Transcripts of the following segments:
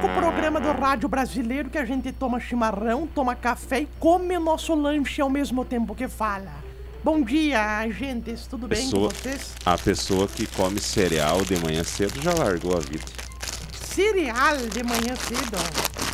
Único programa do rádio brasileiro que a gente toma chimarrão, toma café e come o nosso lanche ao mesmo tempo que fala. Bom dia, gentes, tudo bem com Pessoa- vocês? A pessoa que come cereal de manhã cedo já largou a vida. Cereal de manhã cedo.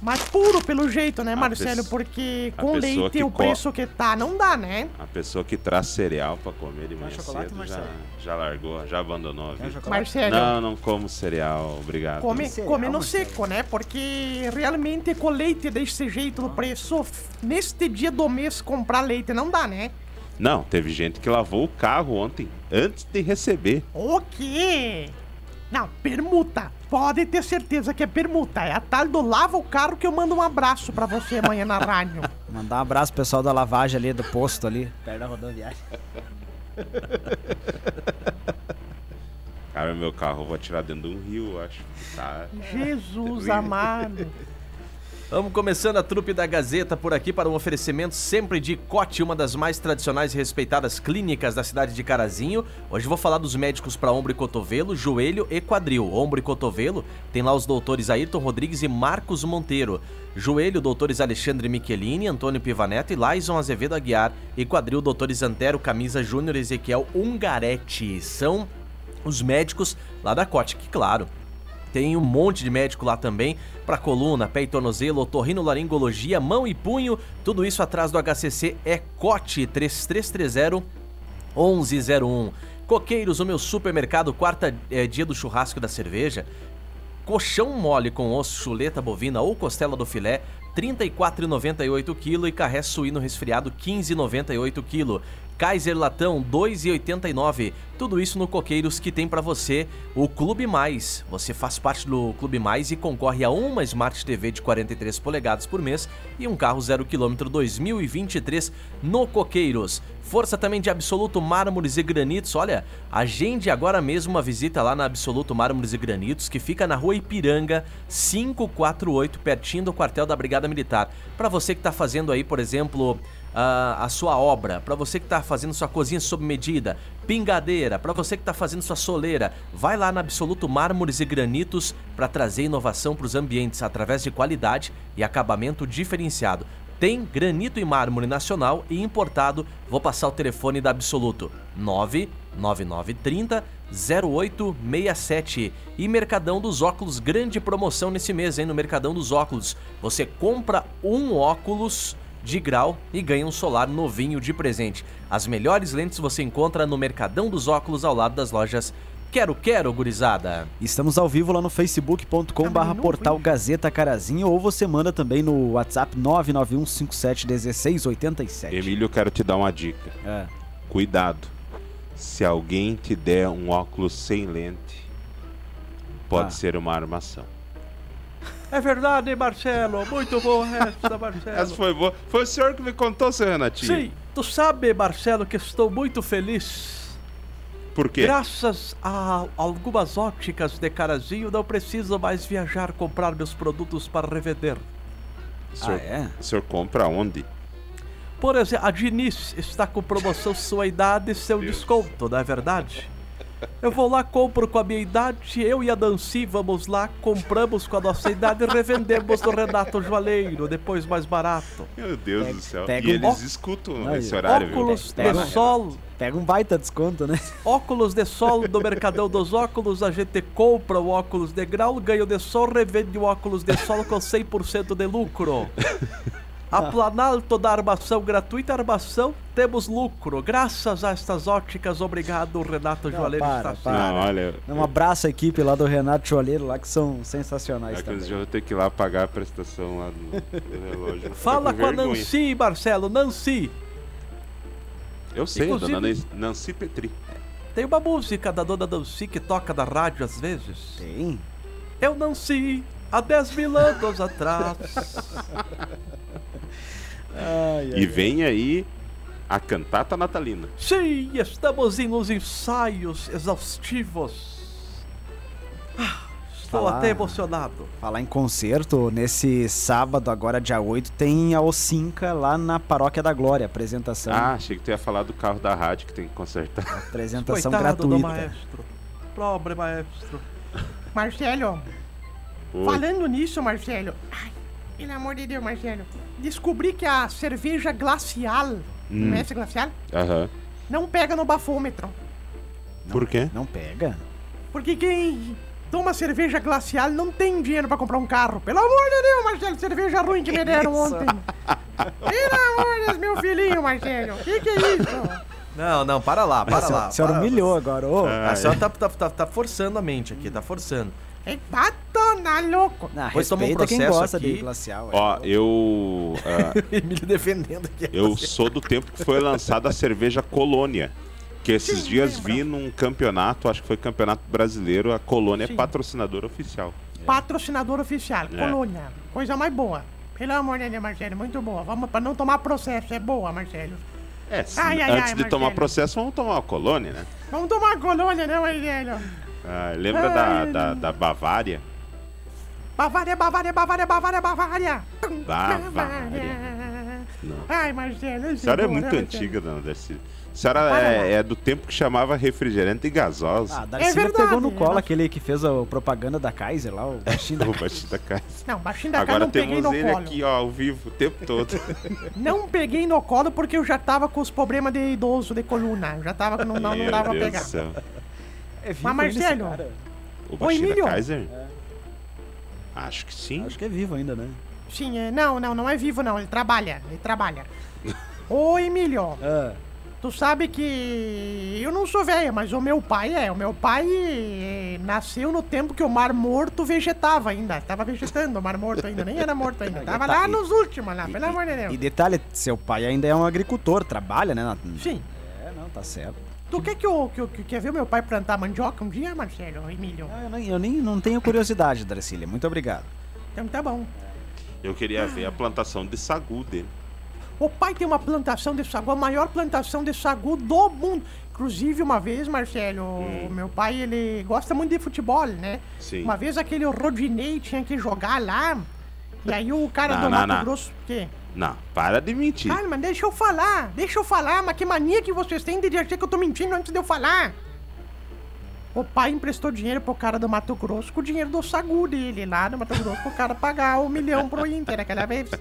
Mas puro pelo jeito, né, Marcelo? Porque com leite o preço que tá, não dá, né? A pessoa que traz cereal pra comer de manhã cedo já, já largou, já abandonou a vida. chocolate? Marcelo. Não, não como cereal, obrigado. Come, cereal, come no Marcelo? seco, né? Porque realmente com leite desse jeito no preço, neste dia do mês comprar leite não dá, né? Não, teve gente que lavou o carro ontem, antes de receber. O quê? Não, permuta. Pode ter certeza que é permuta. É a tal do lava o carro que eu mando um abraço pra você amanhã na rádio. Mandar um abraço pro pessoal da lavagem ali, do posto ali, perto da rodoviária. Cara, meu carro eu vou tirar dentro de um rio, eu acho. Tá. Jesus amado. Vamos começando a trupe da Gazeta por aqui para um oferecimento sempre de Cote, uma das mais tradicionais e respeitadas clínicas da cidade de Carazinho. Hoje vou falar dos médicos para ombro e cotovelo, joelho e quadril. Ombro e cotovelo tem lá os doutores Ayrton Rodrigues e Marcos Monteiro. Joelho, doutores Alexandre Michelini, Antônio Pivaneto e Laison Azevedo Aguiar. E quadril, doutores Antero Camisa Júnior Ezequiel Ungaretti. São os médicos lá da Cote, que claro, tem um monte de médico lá também para coluna, pé e tornozelo, otorrinolaringologia, mão e punho. Tudo isso atrás do HCC é COTE 3330 1101. Coqueiros, o meu supermercado, quarta eh, dia do churrasco da cerveja. Colchão mole com osso, chuleta bovina ou costela do filé, R$ 34,98 kg e carré suíno resfriado, R$ 15,98 kg. Kaiser Latão, R$ 2,89. Tudo isso no Coqueiros que tem pra você o Clube Mais. Você faz parte do Clube Mais e concorre a uma Smart TV de 43 polegadas por mês e um carro 0 km 2023 no Coqueiros. Força também de Absoluto Mármores e Granitos. Olha, agende agora mesmo uma visita lá na Absoluto Mármores e Granitos, que fica na rua Ipiranga 548, pertinho do quartel da Brigada Militar. Para você que está fazendo aí, por exemplo, a, a sua obra, para você que está fazendo sua cozinha sob medida, pingadeira, para você que está fazendo sua soleira, vai lá na Absoluto Mármores e Granitos para trazer inovação para os ambientes através de qualidade e acabamento diferenciado. Tem granito e mármore nacional e importado. Vou passar o telefone da Absoluto: 99930 0867. E Mercadão dos Óculos, grande promoção nesse mês, hein? No Mercadão dos Óculos. Você compra um óculos de grau e ganha um solar novinho de presente. As melhores lentes você encontra no Mercadão dos Óculos ao lado das lojas Quero Quero, gurizada. Estamos ao vivo lá no facebook.com barra portal Gazeta Carazinho ou você manda também no WhatsApp 991571687. Emílio, eu quero te dar uma dica. É. Cuidado. Se alguém te der um óculos sem lente, pode Ah. ser uma armação. É verdade, Marcelo. Muito bom essa, Marcelo. Essa foi boa. Foi o senhor que me contou, seu Renatinho. Sim, tu sabe, Marcelo, que estou muito feliz. Por quê? Graças a algumas óticas de Carazinho, não preciso mais viajar comprar meus produtos para revender. O senhor, Ah, é? o senhor compra onde? Por exemplo, a Diniz está com promoção sua idade e seu desconto, não é verdade? Eu vou lá, compro com a minha idade, eu e a Nancy vamos lá, compramos com a nossa idade e revendemos no Renato Joalheiro, depois mais barato. Meu Deus Pega- do céu. pega e um- eles escutam Não, esse horário, viu? óculos de sol, Pega um baita desconto, né? óculos de sol do Mercadão dos Óculos, a gente compra o óculos de grau, ganha o de sol, revende o óculos de sol com 100% de lucro. A Planalto da armação gratuita, armação, temos lucro. Graças a estas óticas, obrigado, Renato Não, Joalheiro. para, está para. Não, olha. Um abraço à equipe lá do Renato Choleiro lá que são sensacionais Aqueles também. dias eu vou ter que ir lá pagar a prestação lá no, no relógio. Fala Tô com a. Nancy, Marcelo. Nancy, Eu sei, Inclusive- dona Nancy- Nancy Petri. tem uma música da dona Nancy que toca na rádio às vezes. Tem? Eu Nancy, há 10 mil anos atrás. Ai, E vem aí a cantata natalina. Sim, estamos em uns ensaios exaustivos. Ah, Estou Falar- até emocionado. Falar em concerto, nesse sábado, agora dia 8, tem a Ocinca lá na Paróquia da Glória. Apresentação, Ah, achei que tu ia falar do carro da rádio que tem que consertar. apresentação Coitado do gratuita. maestro. Pobre maestro. Marcelo, Oi. falando nisso, Marcelo. Ai, pelo amor de Deus, Marcelo. Descobri que a cerveja glacial, Hum. conhece glacial? Aham. Não pega no bafômetro. Por quê? Não pega? Porque quem toma cerveja glacial não tem dinheiro pra comprar um carro. Pelo amor de Deus, Marcelo, cerveja ruim que me deram ontem. Pelo amor de Deus, meu filhinho, Marcelo. Que que é isso? Não, não, para lá, para a lá. a senhora para. humilhou agora. ô. A senhora tá, tá, tá, tá forçando a mente aqui, tá forçando. É batona louco. Ah, Pois toma um respeita quem processo gosta aqui. de glacial. é. Ó, eu. Emílio defendendo aqui. eu sou do tempo que foi lançada a cerveja Colônia. Que esses Sim, dias lembro. vi num campeonato, acho que foi campeonato brasileiro, a Colônia Sim. é patrocinadora oficial. Patrocinador oficial, É. Colônia. Coisa mais boa. Pelo amor de Deus, Marcelo, muito boa. Vamos pra não tomar processo, é boa, Marcelo. É, Ai, ai, antes ai, de tomar Marcelo. processo, vamos tomar uma Colônia, né? Vamos tomar colônia, não, Marcelo? Ah, lembra da, Ai, da, não. da Bavária? Bavária, Bavária, Bavária, Bavária, Bavária. Bavária. Não. Ai, Marcelo, eu A senhora é muito né, antiga, dona Darcy. A senhora é, é do tempo que chamava refrigerante gasosa. Ah, Darcy É verdade, pegou no colo nós- aquele que fez a propaganda da Kaiser lá, o baixinho da O baixinho da casa. Não, baixinho da Agora não peguei temos no ele colo. aqui, ó, ao vivo, o tempo todo. Não peguei no colo porque eu já tava com os problemas de idoso, de coluna. Eu já tava, não, não, não dava pra Deus pegar. do céu. É vivo Mas, esse Marcelo, cara? O da Kaiser? Acho que sim. Acho que é vivo ainda, né? Sim, é, não, não, não é vivo não, ele trabalha, ele trabalha. Ô, Emílio, Ah, tu sabe que eu não sou velha, mas o meu pai é. O meu pai eh, nasceu no tempo que o Mar Morto vegetava ainda. Tava vegetando o Mar Morto ainda, nem era morto ainda. Tava tá- lá e- nos últimos lá, e- pelo amor de E Deus. detalhe, seu pai ainda é um agricultor, trabalha, né? na- Sim. É, não, tá certo. Tu quer que eu, que eu que- quer ver meu pai plantar mandioca um dia, Marcelo, Emílio? Ah, eu, nem, eu nem não tenho curiosidade, Darcília. Muito obrigado. Então tá bom. Eu queria ver a plantação de sagu dele. O pai tem uma plantação de sagu, a maior plantação de sagu do mundo. Inclusive, uma vez, Marcelo, o meu pai, ele gosta muito de futebol, né? Sim. Uma vez aquele Rodinei tinha que jogar lá, e aí o cara Não, do não, Mato não. Grosso... O quê? Não, para de mentir. Calma, deixa eu falar, deixa eu falar, mas que mania que vocês têm de dizer que eu tô mentindo antes de eu falar. O pai emprestou dinheiro pro cara do Mato Grosso com o dinheiro do sagu dele lá no Mato Grosso pro cara pagar um milhão pro Inter aquela vez.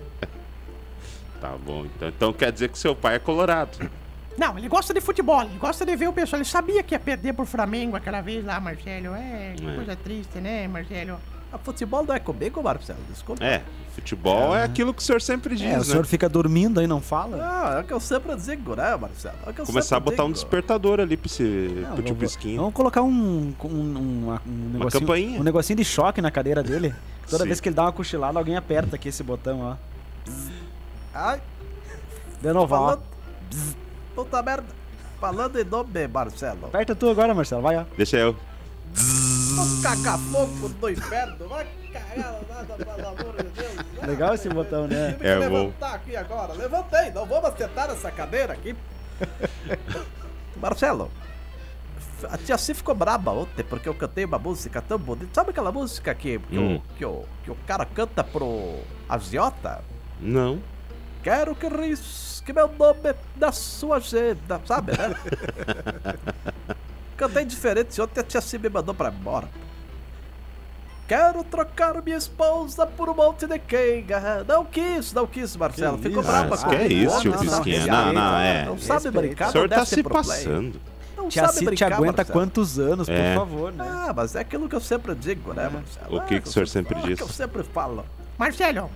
Tá bom, então, então quer dizer que seu pai é colorado. Não, ele gosta de futebol, ele gosta de ver o pessoal. Ele sabia que ia perder pro Flamengo aquela vez lá, Marcelo. É, que É. coisa triste, né, Marcelo? A futebol não é comigo, Marcelo, desculpa. É, futebol é aquilo que o senhor sempre diz, É, o né? senhor fica dormindo aí, não fala? Ah, é o que eu sempre digo, né, Marcelo? É o que eu Começar a botar um digo. despertador ali pra esse Não, pro tio vamos- Pisquinho. Vamos colocar um, um, um, um negocinho, campainha. um negocinho de choque na cadeira dele. Toda Sim. vez que ele dá uma cochilada, alguém aperta aqui esse botão, ó. Ai, De novo, ó. falando... Puta merda. Falando em nome, Marcelo. Aperta tu agora, Marcelo, vai, ó. Deixa eu. Vamos cagar fogo do inferno. Vai cagar nada, pelo amor de Deus. Vai, Legal esse botão, né? Tive que É, vou. levantar aqui agora. Levantei, não vamos acertar essa cadeira aqui. Marcelo, a tia C ficou braba ontem porque eu cantei uma música tão bonita. Sabe aquela música que, que, Hum. o, que, o, que o cara canta pro agiota? Não. Quero que risque meu nome da sua agenda, sabe, né? Cantei diferente ontem a tia C me mandou pra embora. Quero trocar minha esposa por um monte de quenga. Não quis, não quis, Marcelo. Que Ficou isso? brava Ah, com que isso, tio Pisquinha. Não, não, é. Não sabe brincar, O senhor não tá se pro play. passando. Não Tia sabe Cid te brincar, aguenta Marcelo. quantos anos, É. por favor, né? Ah, mas é aquilo que eu sempre digo, né, Marcelo? O que É que o senhor sempre é diz? que eu sempre falo. Marcelo,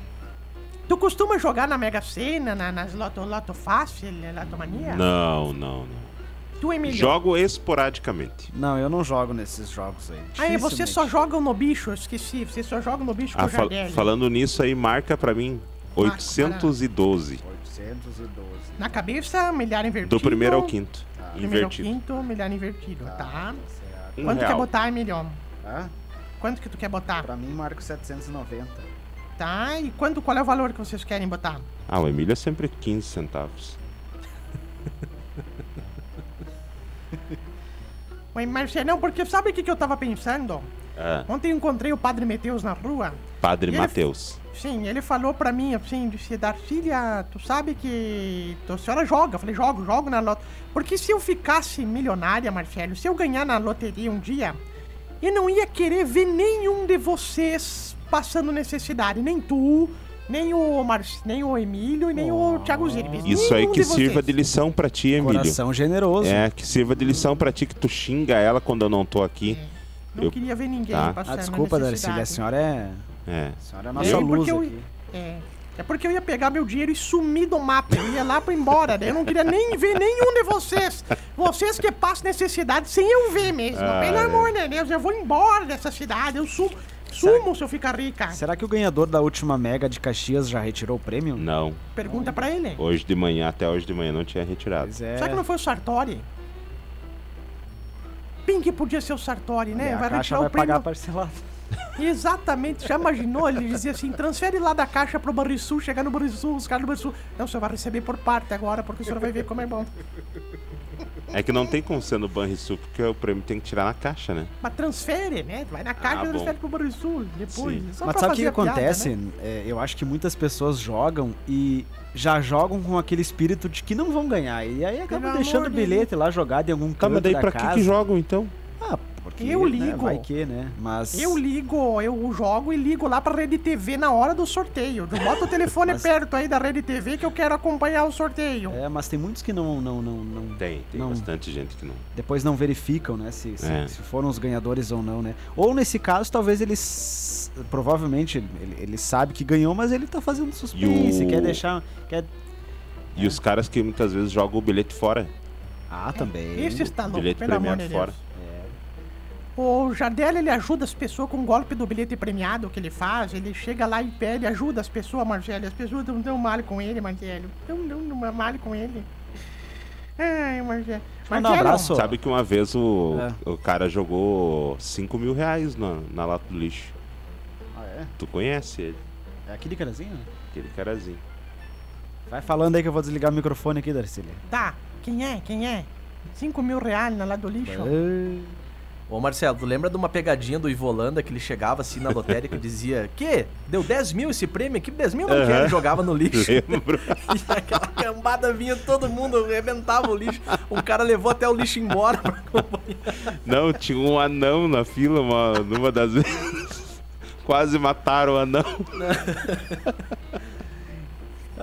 tu costuma jogar na Mega Sena, na, nas Loto, Loto Fácil, Loto Mania? Não, não, não. Tu, Emílio? Jogo esporadicamente. Não, eu não jogo nesses jogos aí. Aí, você Dificilmente. só joga no bicho, eu esqueci. Você só joga no bicho com Ah, o fal- Jardelli. falando nisso aí, marca pra mim Marca, 812. 812. Na cabeça, milhar invertido. Do primeiro ao quinto. Primeiro ao Invertido. quinto, milhar invertido, tá? Um Quanto quer real. botar, Emílio? Ah, Quanto que tu quer botar? Pra mim, marco 790. Tá, e quanto, qual é o valor que vocês querem botar? Ah, o Emílio é sempre 15 centavos. Oi, Marcelão, porque sabe o que, que eu tava pensando? Ah, Ontem eu encontrei o Padre Mateus na rua. Padre ele- Mateus. Sim, ele falou pra mim assim, disse, Darcília, tu sabe que a senhora joga? Eu falei, jogo, jogo na loteria. Porque se eu ficasse milionária, Marcelo, se eu ganhar na loteria um dia, eu não ia querer ver nenhum de vocês passando necessidade. Nem tu, nem o, Mar... nem o Emílio e nem o Thiago Ziribes. Isso aí que de sirva de lição pra ti, Emílio. Coração generoso. É, que sirva de lição pra ti que tu xinga ela quando eu não tô aqui. Não eu- queria ver ninguém Tá. passando Ah, desculpa. Darcília, a senhora é. É. A senhora é a É, nossa luz porque eu- aqui. É. É porque eu ia pegar meu dinheiro e sumir do mapa. Eu ia lá pra ir embora. Daí eu não queria nem ver nenhum de vocês. Vocês que passam necessidade sem eu ver mesmo. Ah, Pelo é. amor de Deus, eu vou embora dessa cidade. Eu sumo, sumo se eu ficar rica. Será que o ganhador da última Mega de Caxias já retirou o prêmio? Não. Pergunta pra ele. Hoje de manhã, até hoje de manhã, não tinha retirado. Pois é. Será que não foi o Sartori? Pink podia ser o Sartori, né? A Vai caixa retirar vai o prêmio. pagar parcelado. Exatamente, já imaginou? Ele dizia assim: transfere lá da caixa pro Banrisul, chegar no Banrisul, os caras do Banrisul. Não, você vai receber por parte agora, porque o senhor vai ver como é bom. É que não tem como ser no Banrisul, porque o prêmio tem que tirar na caixa, né? Mas transfere, né? Vai na caixa Ah, e transfere pro Banrisul depois. Mas sabe o que, piada, acontece? né? É, eu acho que muitas pessoas jogam e já jogam com aquele espírito de que não vão ganhar. E aí acaba Pelo deixando o bilhete lá jogado em algum Tá, canto mas daí da pra que jogam então? Porque Eu né, ligo. vai que, né? Mas Eu ligo, eu jogo e ligo lá pra Rede TV na hora do sorteio. Eu boto o telefone Mas- perto aí da Rede TV que eu quero acompanhar o sorteio. É, mas tem muitos que não, não, não, não Tem, tem Não. bastante gente que não. depois não verificam, né, se, se, É. se foram os ganhadores ou não, né? Ou nesse caso, talvez eles provavelmente ele, ele sabe que ganhou, mas ele tá fazendo suspense, E o- quer deixar, quer E os caras que muitas vezes jogam o bilhete fora. Ah, também. Esse está louco, bilhete pelo amor premiado de Deus. fora. O Jardel, ele ajuda as pessoas com o golpe do bilhete premiado que ele faz. Ele chega lá e pede, ajuda as pessoas, Marcelo. As pessoas não dão mal com ele, Marcelo. Não dão mal com ele. Ai, Marcelo. Mandar um abraço. Sabe que uma vez o, É. o cara jogou 5 mil reais na, na lata do lixo. Ah, é? Tu conhece ele, É aqui de Carazinho? aquele carazinho. Vai falando aí que eu vou desligar o microfone aqui, Darcília. Tá, quem é? Quem é? 5 mil reais na lá do lixo? Ô Marcelo, tu lembra de uma pegadinha do Ivolanda que ele chegava assim na lotérica e dizia: Que? Deu 10 mil esse prêmio aqui? 10 mil não Aham. quero. Jogava no lixo. Lembro. E aquela cambada vinha, todo mundo arrebentava o lixo. Um cara levou até o lixo embora pra acompanhar. Não, tinha um anão na fila uma, numa das vezes. Quase mataram o anão.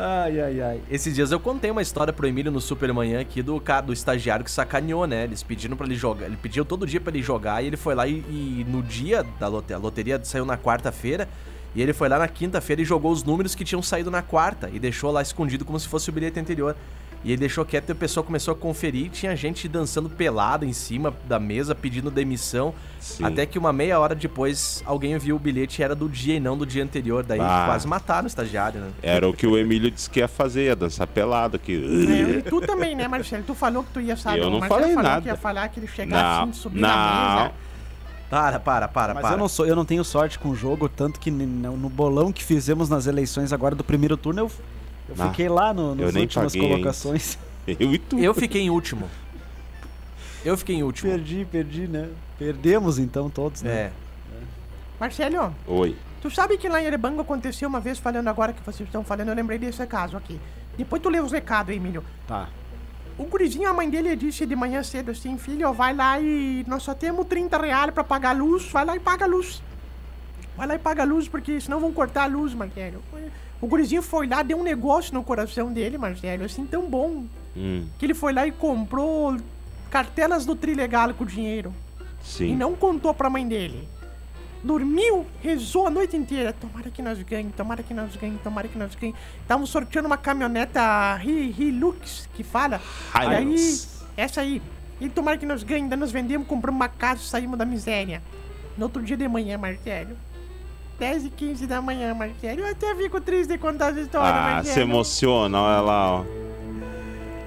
Ai, ai, ai. Esses dias eu contei uma história pro Emílio no Supermanhã aqui do do estagiário que sacaneou, né? Eles pediram pra ele jogar. Ele pediu todo dia pra ele jogar e ele foi lá e, e no dia da a loteria saiu na quarta-feira. E ele foi lá na quinta-feira e jogou os números que tinham saído na quarta e deixou lá escondido como se fosse o bilhete anterior. E ele deixou quieto e o pessoal começou a conferir e tinha gente dançando pelado em cima da mesa pedindo demissão. Sim. Até que uma meia hora depois alguém viu o bilhete e era do dia e não do dia anterior. Daí Ah. quase mataram o estagiário, né? Era o que o Emílio disse que ia fazer, ia dançar pelado aqui. É, e tu também, né, Marcelo? Tu falou que tu ia saber. Eu não Marcelo falei falou nada. que ia falar que ele chegasse assim, subir não. na mesa. Para, para, para, Mas para. eu não sou, eu não tenho sorte com o jogo, tanto que no, no bolão que fizemos nas eleições agora do primeiro turno, eu, eu Ah, fiquei lá no, nas eu nem últimas paguei colocações. Eu e tu. Eu fiquei em último. Eu fiquei em último. perdi, perdi, né? Perdemos então todos, né? É. Marcelo, Oi. tu sabe que lá em Erebango aconteceu uma vez, falando agora que vocês estão falando, eu lembrei desse caso aqui. Depois tu lê os recados, Emílio. Tá. O gurizinho, a mãe dele disse de manhã cedo assim, filho, vai lá e nós só temos 30 reais pra pagar a luz, vai lá e paga a luz. Vai lá e paga a luz, porque senão vão cortar a luz, Marcelo. O gurizinho foi lá, deu um negócio no coração dele, Marcelo, assim, tão bom, Hum, que ele foi lá e comprou cartelas do Trilegal com dinheiro. E sim. não contou pra mãe dele. Dormiu, rezou a noite inteira. Tomara que nós ganhemos, tomara que nós ganhemos, tomara que nós ganhemos. Estavam sorteando uma caminhoneta Hi- Hilux, que fala. E aí, essa aí. E tomara que nós ganhemos. Daí nós vendemos, compramos uma casa e saímos da miséria. No outro dia de manhã, Marcelo. 10 e 15 da manhã, Marcelo. Eu até fico triste de contar essa história, Ah, Marcelo. se emociona, olha lá, ó. A fé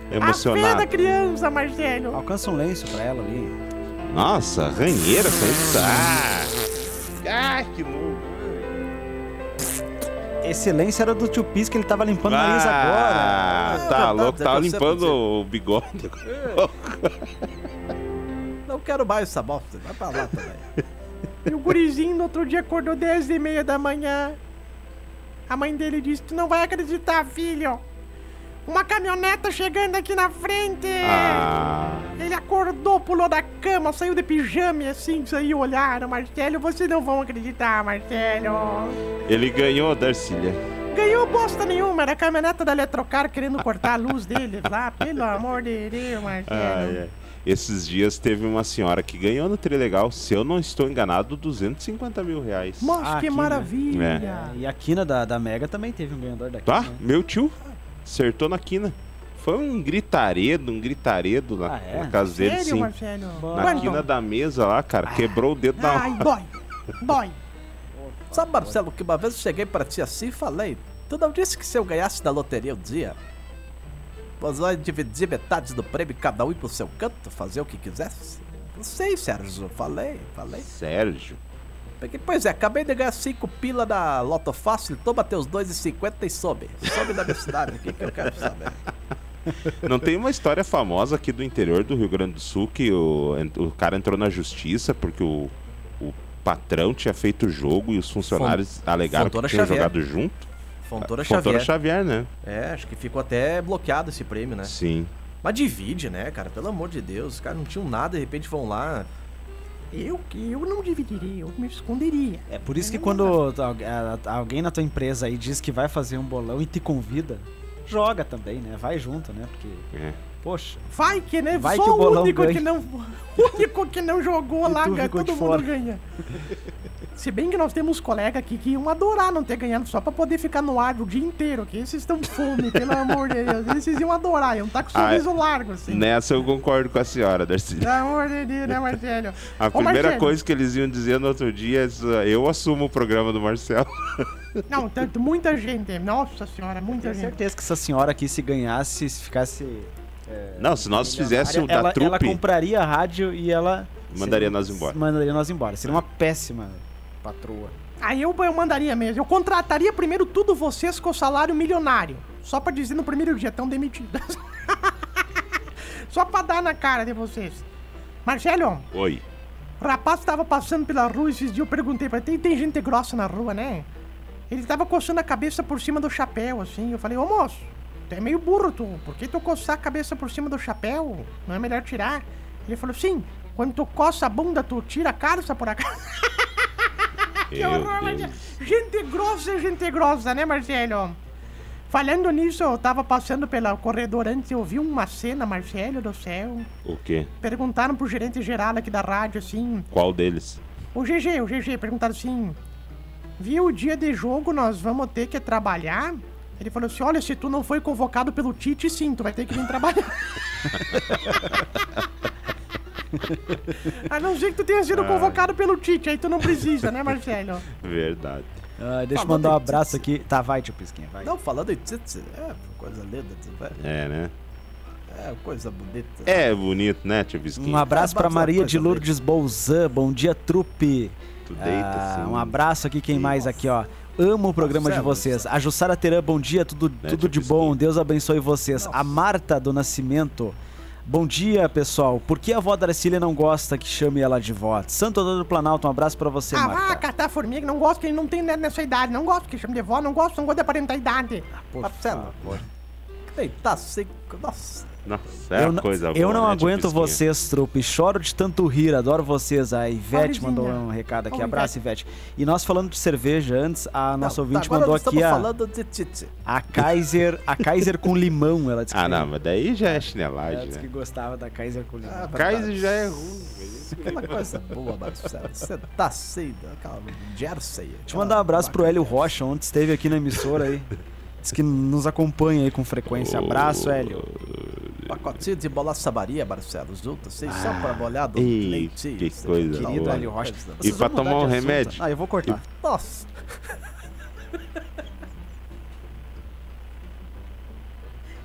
da Emocionado. criança, Marcelo. Alcança um lenço pra ela ali. Nossa, ranheira com isso. Ah, Ai, que nojo. Excelência era do tio Pis que ele tava limpando o nariz agora. Ah, É tá verdade, louco, tava é você limpando o bigode. Não quero mais essa bosta. Vai pra lá também. E o gurizinho no outro dia acordou 10 e meia da manhã. A mãe dele disse, tu não vai acreditar, filho. Uma caminhoneta chegando aqui na frente. Ah, Ele acordou, pulou da cama, saiu de pijama assim, saiu olhar. Marcelo, vocês não vão acreditar, Marcelo. ele ganhou, Darcília. Ganhou bosta nenhuma, era a caminhoneta da Eletrocar querendo cortar a luz dele lá. Pelo amor de Deus, Marcelo. Ai, ai. Esses dias teve uma senhora que ganhou no Trilegal, se eu não estou enganado, 250 mil reais. Nossa, Ah, que né? maravilha. E a quina da, da Mega também teve um ganhador daqui. Tá? né? Meu tio acertou na quina. Foi um gritaredo, um gritaredo na, Ah, é? na casa dele, Sério, sim. Marcelo? Na Quanto? quina da mesa lá, cara, quebrou o dedo da Ai, dói. Dói. Sabe, Marcelo, que uma vez eu cheguei pra ti assim e falei: Tu não disse que se eu ganhasse na loteria um dia, vamos dividir metade do prêmio, cada um ir pro seu canto, fazer o que quisesse? Não sei, Sérgio. Falei, falei. Sérgio. Pois é, acabei de ganhar 5 pila da Loto Fácil, toma teus 2,50 e some. Some da minha cidade, o que, que eu quero saber? Não tem uma história famosa aqui do interior do Rio Grande do Sul que o, o cara entrou na justiça porque o, o patrão tinha feito o jogo e os funcionários alegaram Fontoura que tinham Xavier. jogado junto? Fontoura Fontoura Xavier. Xavier, né? É, acho que ficou até bloqueado esse prêmio, né? Sim. Mas divide, né, cara? Pelo amor de Deus, os caras não tinham nada, de repente vão lá. Eu que eu não dividiria, eu me esconderia. É por isso que quando alguém na tua empresa aí diz que vai fazer um bolão e te convida, joga também, né? Vai junto, né? Porque, É. poxa, Vai que, né? Vai Só que o o único ganha. que não. O único que não jogou lá, ganha, todo mundo fora. ganha. Se bem que nós temos colegas aqui que iam adorar não ter ganhado só pra poder ficar no ar o dia inteiro, que esses estão fome, pelo amor de Deus. Esses iam adorar, iam estar com o Ah, sorriso largo, assim. Nessa eu concordo com a senhora, Darcy. Pelo amor de Deus, né, Marcelo? A Ô, primeira Marcelo, coisa que eles iam dizer no outro dia é eu assumo o programa do Marcel. Não, tanto, muita gente. Nossa senhora, muita tenho gente. certeza que essa senhora aqui, se ganhasse, se ficasse. Não, se nós fizéssemos o ela, da ela trupe, compraria a rádio e ela. Mandaria seria- nós embora. Mandaria nós embora. Seria uma péssima patroa. Aí eu, eu mandaria mesmo. Eu contrataria primeiro tudo vocês com salário milionário. Só pra dizer no primeiro dia, estão demitidas. Só pra dar na cara de vocês. Marcelo, Oi. o rapaz tava passando pela rua esses dias, eu perguntei pra ele, tem, tem gente grossa na rua, né? Ele tava coçando a cabeça por cima do chapéu, assim. Eu falei, ô moço, tu é meio burro, tu. Por que tu coçar a cabeça por cima do chapéu? Não é melhor tirar? Ele falou, sim, quando tu coça a bunda, tu tira a calça por acá. Que horror. Gente grossa, gente grossa, né, Marcelo? Falando nisso, eu tava passando pelo corredor antes e eu vi uma cena, Marcelo do céu. O quê? Perguntaram pro gerente geral aqui da rádio, assim... Qual deles? O GG, o GG, perguntaram assim... Viu, o dia de jogo nós vamos ter que trabalhar? Ele falou assim, olha, se tu não foi convocado pelo Tite, sim, tu vai ter que vir trabalhar. A não ser que tu tenha sido convocado pelo Tite, aí tu não precisa, né, Marcelo? Verdade. Ah, deixa eu mandar um abraço aqui. Tá, vai, tio Pisquinha, vai. Não, falando em tits, é coisa linda, velho. É, né? É coisa bonita. É bonito, né, tio Bisquinho? Um abraço pra Abraço, Maria de Lourdes Bolzan. Bom dia, trupe. Tu deita Ah, assim. um abraço aqui, quem mais aqui, ó. Amo o programa de vocês. A Jussara Teran, bom dia, tudo, Né, tudo de bom. Deus abençoe vocês. A Marta do Nascimento. Bom dia, pessoal. Por que a avó Darcília não gosta que chame ela de vó? Santo Antônio do Planalto, um abraço pra você, Ah, Marta. catar formiga, não gosto que ele não tem nessa idade, não gosto que chame de vó, não gosto, não gosto da parentalidade. Por Marcelo. favor. Deitar seco. Nossa. Nossa, é eu uma não, coisa boa, eu não né, aguento Pisquinha? vocês, trupe. Choro de tanto rir, adoro vocês. A Ivete mandou um recado aqui. Abraço, Ivete. E nós falando de cerveja antes, a nossa Não, ouvinte agora mandou aqui a, falando de tite. a Kaiser, a Kaiser com limão. Ela disse Ah, que, não, mas daí já é ela chinelagem, disse que né? gostava da Kaiser com limão. Ah, Kaiser já é ruim. Aquela coisa boa, Marcelo. Você tá cedo, aquela Jersey. Deixa eu mandar um abraço pro Hélio Rocha, ontem esteve aqui na emissora aí. Diz que nos acompanha aí com frequência. Abraço, Hélio. Pacotinho de bolacha Maria, Marcelo, junto, assim, só pra molhar do Ei, leitinho. que coisa Querido boa. Hélio Rocha. coisa- E Vocês mudar tomar um remédio? Ah, eu vou cortar. Nossa.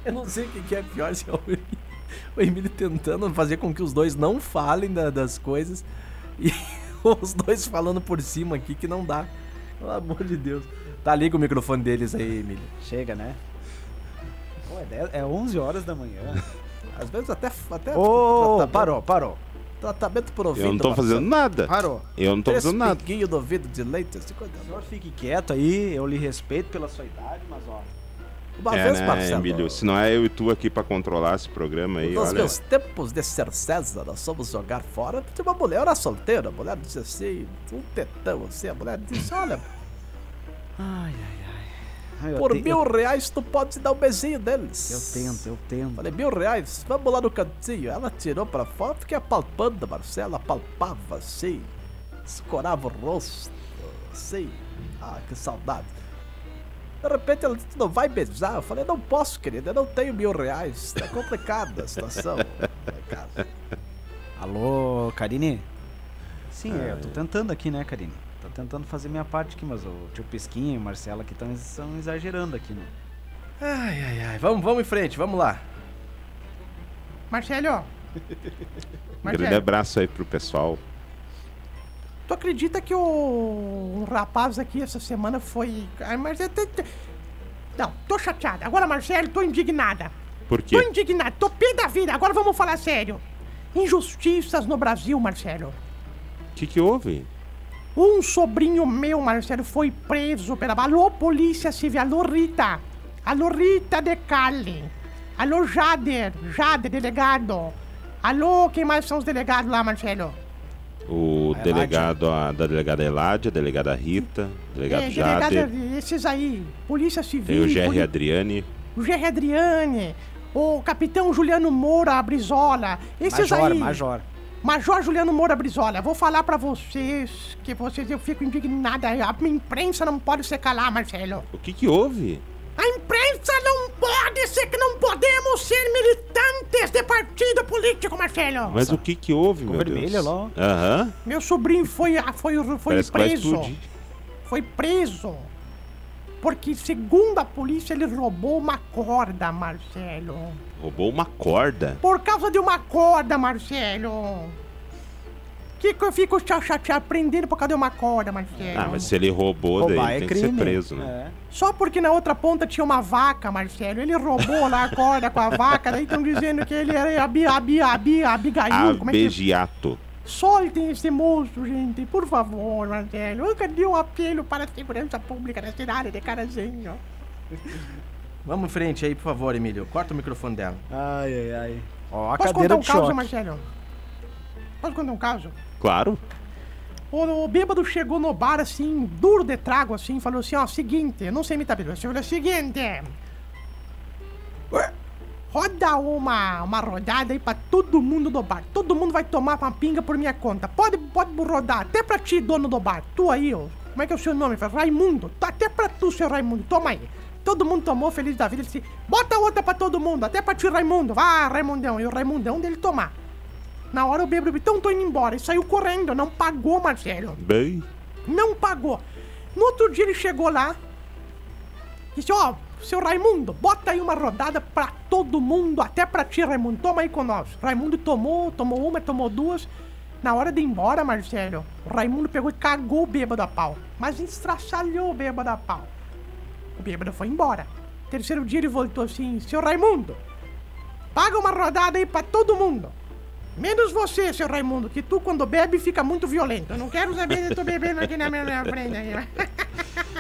Eu não sei o que que é pior, se é o Emílio, o Emílio tentando fazer com que os dois não falem da- das coisas e Os dois falando por cima aqui que não dá. Pelo amor de Deus. Tá, liga o microfone deles aí, Emílio. Chega, né? Pô, é, 10 é 11 horas da manhã. Às vezes até. até Ô, tratamento- parou, parou. Tratamento por ouvido. Eu não tô Marcelo. fazendo nada. Parou. Eu não tô Três fazendo nada. pinguinhos do ouvido de leite, assim, O senhor fique quieto aí, eu lhe respeito pela sua idade, mas ó. Uma É, vez, né, Marcelo. Emílio? Se não é eu e tu aqui pra controlar esse programa aí, Nos olha. meus tempos de ser César, nós fomos jogar fora. Tinha uma mulher, era solteira. A mulher disse assim, um tetão assim. A mulher disse: Olha, Ai, ai, ai. Eu por te- mil reais tu pode dar um beijinho deles. Eu tento, eu tento. Falei, mil reais, vamos lá no cantinho. Ela tirou pra fora, fiquei apalpando a Marcela, apalpava assim, escorava o rosto, assim. Ah, que saudade. De repente ela disse, não vai beijar? Eu falei, não posso, querida, eu não tenho mil reais. Tá complicada a situação. casa. Alô, Karine? Sim, é, eu tô tentando aqui, né, Karine? Tô tentando fazer minha parte aqui, mas o tio Pesquinha e o Marcelo aqui estão exagerando aqui, né? Ai, ai, ai. Vamos, vamos em frente, vamos lá. Marcelo. Um grande abraço aí pro pessoal. tu acredita que o um rapaz aqui essa semana foi. Ai, mas eu te- Não, tô chateada. Agora, Marcelo, tô indignada. Por Tô quê? indignada, tô pé da vida. Agora vamos falar sério. Injustiças no Brasil, Marcelo. O que que houve? Um sobrinho meu, Marcelo, foi preso pela. Alô, Polícia Civil. Alô, Rita. Alô, Rita de Cali. Alô, Jader. Jader, delegado. Alô, quem mais são os delegados lá, Marcelo? O A delegado, a, da delegada Eládia, a delegada Rita, delegado É, Jader, esses aí. Polícia tem Civil. o GR poli- Adriane. o GR Adriane. O capitão Juliano Moura Brizola. Esses Major, aí. Major. Major Juliano Moura Brizola, vou falar pra vocês que vocês eu fico indignada. A imprensa não pode se calar, Marcelo. O que que houve? A imprensa não pode ser que não podemos ser militantes de partido político, Marcelo. Mas o que que houve, meu vermelho Deus? lá. Aham. Meu sobrinho foi foi foi Parece preso. Foi preso. Porque segundo a polícia ele roubou uma corda, Marcelo. Roubou uma corda. Por causa de uma corda, Marcelo. Que que eu fico cha- chateado prendendo por causa de uma corda, Marcelo? Ah, mas se ele roubou, Roubar daí é tem crime. que ser preso, né? É. Só porque na outra ponta tinha uma vaca, Marcelo. Ele roubou lá a corda com a vaca, daí estão dizendo que ele era abi, abi, é que... Abegiato. Soltem esse monstro, gente, por favor, Marcelo. Cadê o apelo para a segurança pública da cidade de Carazinho? Vamos em frente aí, por favor, Emílio. Corta o microfone dela. Ai, ai, ai. Ó, a Posso cadeira contar um de caso, choque. Marcelo? Posso contar um caso? Claro. O, o bêbado chegou no bar assim, duro de trago, assim, falou assim: ó, seguinte, eu não sei imitar bêbado, falou seguinte. Roda uma, uma rodada aí pra todo mundo do bar. Todo mundo vai tomar uma pinga por minha conta. Pode, pode rodar, até pra ti, dono do bar. Tu aí, ó. Como é que é o seu nome? Raimundo. Até pra tu, seu Raimundo. Toma aí. Todo mundo tomou, feliz da vida. Ele disse, bota outra pra todo mundo, até pra ti, Raimundo. Vá, Raimundão. E o Raimundão dele tomar. Na hora o bêbado, então tô indo embora. E saiu correndo, não pagou, Marcelo. Bem. Não pagou. No outro dia ele chegou lá. Disse, ó, seu Raimundo, bota aí uma rodada pra todo mundo, até pra ti, Raimundo. Toma aí com nós. Raimundo tomou, tomou uma, tomou duas. Na hora de ir embora, Marcelo, o Raimundo pegou e cagou o bêbado a pau. Mas estraçalhou o bêbado a pau. O bêbado foi embora. Terceiro dia ele voltou assim, seu Raimundo, paga uma rodada aí pra todo mundo. Menos você, seu Raimundo, que tu quando bebe fica muito violento. Eu não quero saber de tu bebendo aqui na minha frente.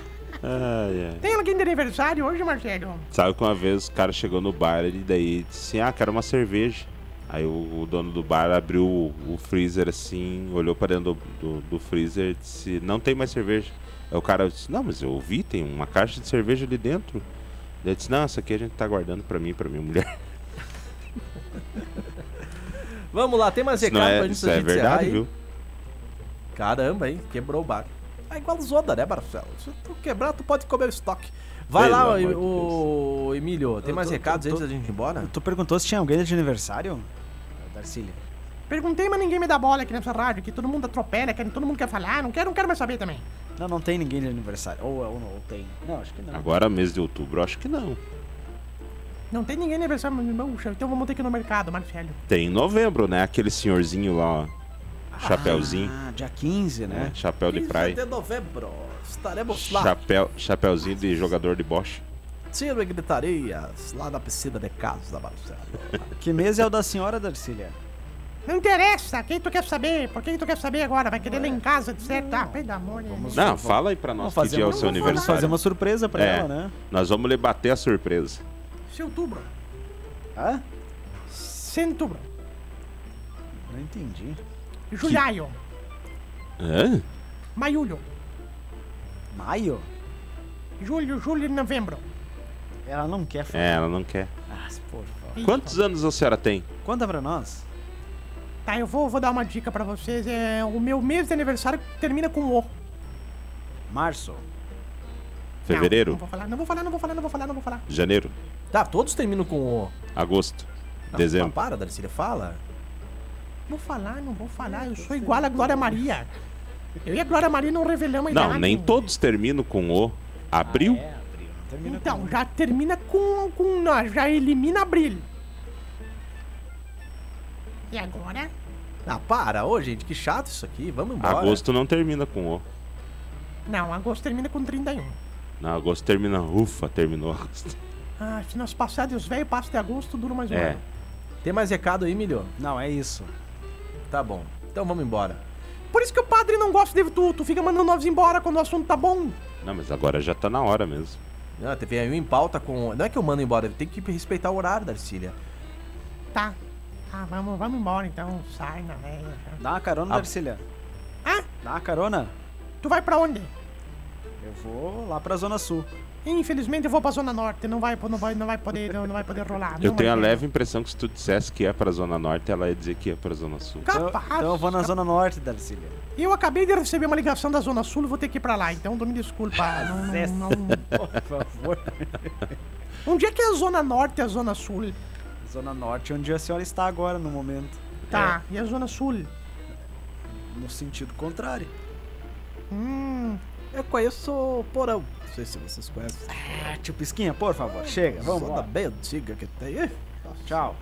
Ai, ai. Tem alguém de aniversário hoje, Marcelo? Sabe que uma vez o cara chegou no bar e daí disse assim, ah, quero uma cerveja. Aí o, o dono do bar abriu o, o freezer assim, olhou para dentro do, do, do freezer e disse, não tem mais cerveja. Aí o cara disse, não, mas eu ouvi, tem uma caixa de cerveja ali dentro. Ele disse, não, essa aqui a gente tá guardando pra mim e pra minha mulher. Vamos lá, tem mais Isso, recado é, pra gente, isso pra é verdade, viu? Caramba, hein? Quebrou o bar. É igual Zoda, né, Marcelo? Se tu quebrar, tu pode comer o estoque. Vai Pelo lá, de o, Emílio. Tem Eu mais tô- recados tô- antes da gente ir embora? Tu perguntou se tinha alguém de aniversário? Darcília. Perguntei, mas ninguém me dá bola aqui nessa rádio, que todo mundo atropela, que todo mundo quer falar. Não quero, não quero mais saber também. Não, não tem ninguém de aniversário. Ou, ou, não, ou tem. Não, acho que não. Agora, mês de outubro, eu acho que não. Não tem ninguém de aniversário, meu irmão. Então vamos ter que ir no mercado, Marcelo. Tem em novembro, né? Aquele senhorzinho lá, ó. Chapeuzinho, Ah, dia 15, né? né? Chapéu de 15 praia. de novembro, estaremos lá. Chapéu, chapéuzinho de jogador de bocha. Tiro e gritarias lá na piscina de casa da Marcelo. Que mês é o da senhora, Darcília? Não interessa, quem tu quer saber? Por quem tu quer saber agora? Vai querer lá em casa, de certo? Ah, pelo amor de Deus. Não, fala aí pra nós que dia é o seu vamos fazer aniversário. uma surpresa pra É. ela, né? Nós vamos lhe bater a surpresa. Se outubro. Hã? Setembro. Não entendi. Julho. Hã? Maiulho. Maio? Julho, julho e novembro. Ela não quer falar. É, ela não quer. Ah, por favor. Quantos anos a senhora tem? Conta pra nós. Tá, eu vou, vou dar uma dica pra vocês. É, o meu mês de aniversário termina com O. Março. Não, Fevereiro? Não, vou falar, não vou falar, não vou falar, não vou falar, não vou falar. Janeiro? Tá, todos terminam com o. Agosto? Não, Dezembro? não, para, Darcília, fala. Vou falar, não vou falar. Eu sou igual a Glória Maria. Eu e a Glória Maria não revelamos a idade. Não, nem todos terminam com o. Abril? É, abril. Não termina Então, já termina com. com já elimina abril. E agora? Ah, para, ô gente, que chato isso aqui. Vamos embora. Agosto não termina com o. Não, agosto termina com 31. Não, agosto termina. Ufa, terminou agosto. Ah, se nós passar dos velhos, passa de agosto, dura mais um É. ano. Tem mais recado aí, milho? Não, é isso. Tá bom. Então vamos embora. Por isso que o padre não gosta de tu. Tu fica mandando nós embora quando o assunto tá bom. Não, mas agora já tá na hora mesmo. Ah, teve aí um em pauta com. Não é que eu mando embora, tem que respeitar o horário, Darcília. Tá. Ah, vamos, vamos embora então. Sai na velha. Dá uma carona, Ah. Darcília. Ah, Dá uma carona. tu vai pra onde? Eu vou lá pra Zona Sul. Infelizmente eu vou pra Zona Norte. Não vai, não vai, não vai poder, não, não vai poder rolar. Eu tenho a leve impressão que se tu dissesse que é pra Zona Norte, ela ia dizer que é pra Zona Sul. Então, Capaz. então eu vou na Zona Norte, Darcília. Eu acabei de receber uma ligação da Zona Sul e vou ter que ir pra lá. Então me desculpa. Não, não, não- Por favor. Onde é que é a Zona Norte e a Zona Sul? Zona Norte, onde a senhora está agora, no momento. Tá, e a Zona Sul? No sentido contrário. Hum, Eu conheço o Porão. Não sei se vocês conhecem. Ah, tio Pisquinha, por favor, chega, vamos Zona lá. bem antiga que tem. Ih, Tchau.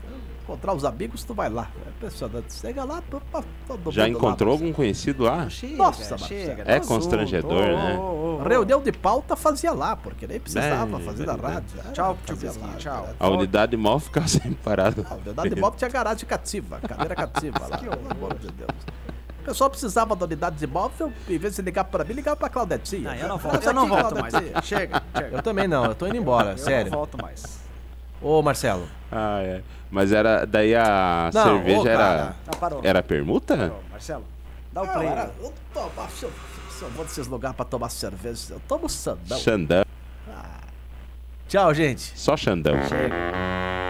Encontrar os amigos, tu vai lá. É impressionante. Chega lá, tu, todo Já mundo encontrou lá. algum conhecido lá? Chega, Nossa, chega. É dá assunto. constrangedor, Ô, né? ô, ô, ô. Reunião de pauta fazia lá, porque nem precisava É, fazer na verdade. rádio. É, Tchau, tio fazia Pisquinha, lá, tchau. A unidade móvel ficava sempre parada. A unidade de móvel tinha garagem cativa, cadeira cativa lá, pelo amor de Deus. O pessoal precisava da unidade de móvel, em vez de ligar pra mim, ligava pra Claudetinha. Não, eu não volto, eu não volto mais. Claudetinha. Chega, chega. Eu também não, eu tô indo embora, Eu sério. não volto mais. Ô, Marcelo. Ah, é. Mas era. Daí a Não, cerveja ô, era. Ah, parou. Era permuta? Parou. Marcelo, dá o play. Cara, eu, tomar, se, eu, eu vou nesses lugares pra tomar cerveja, eu tomo sandão. Xandão. Tchau, gente. Só Xandão.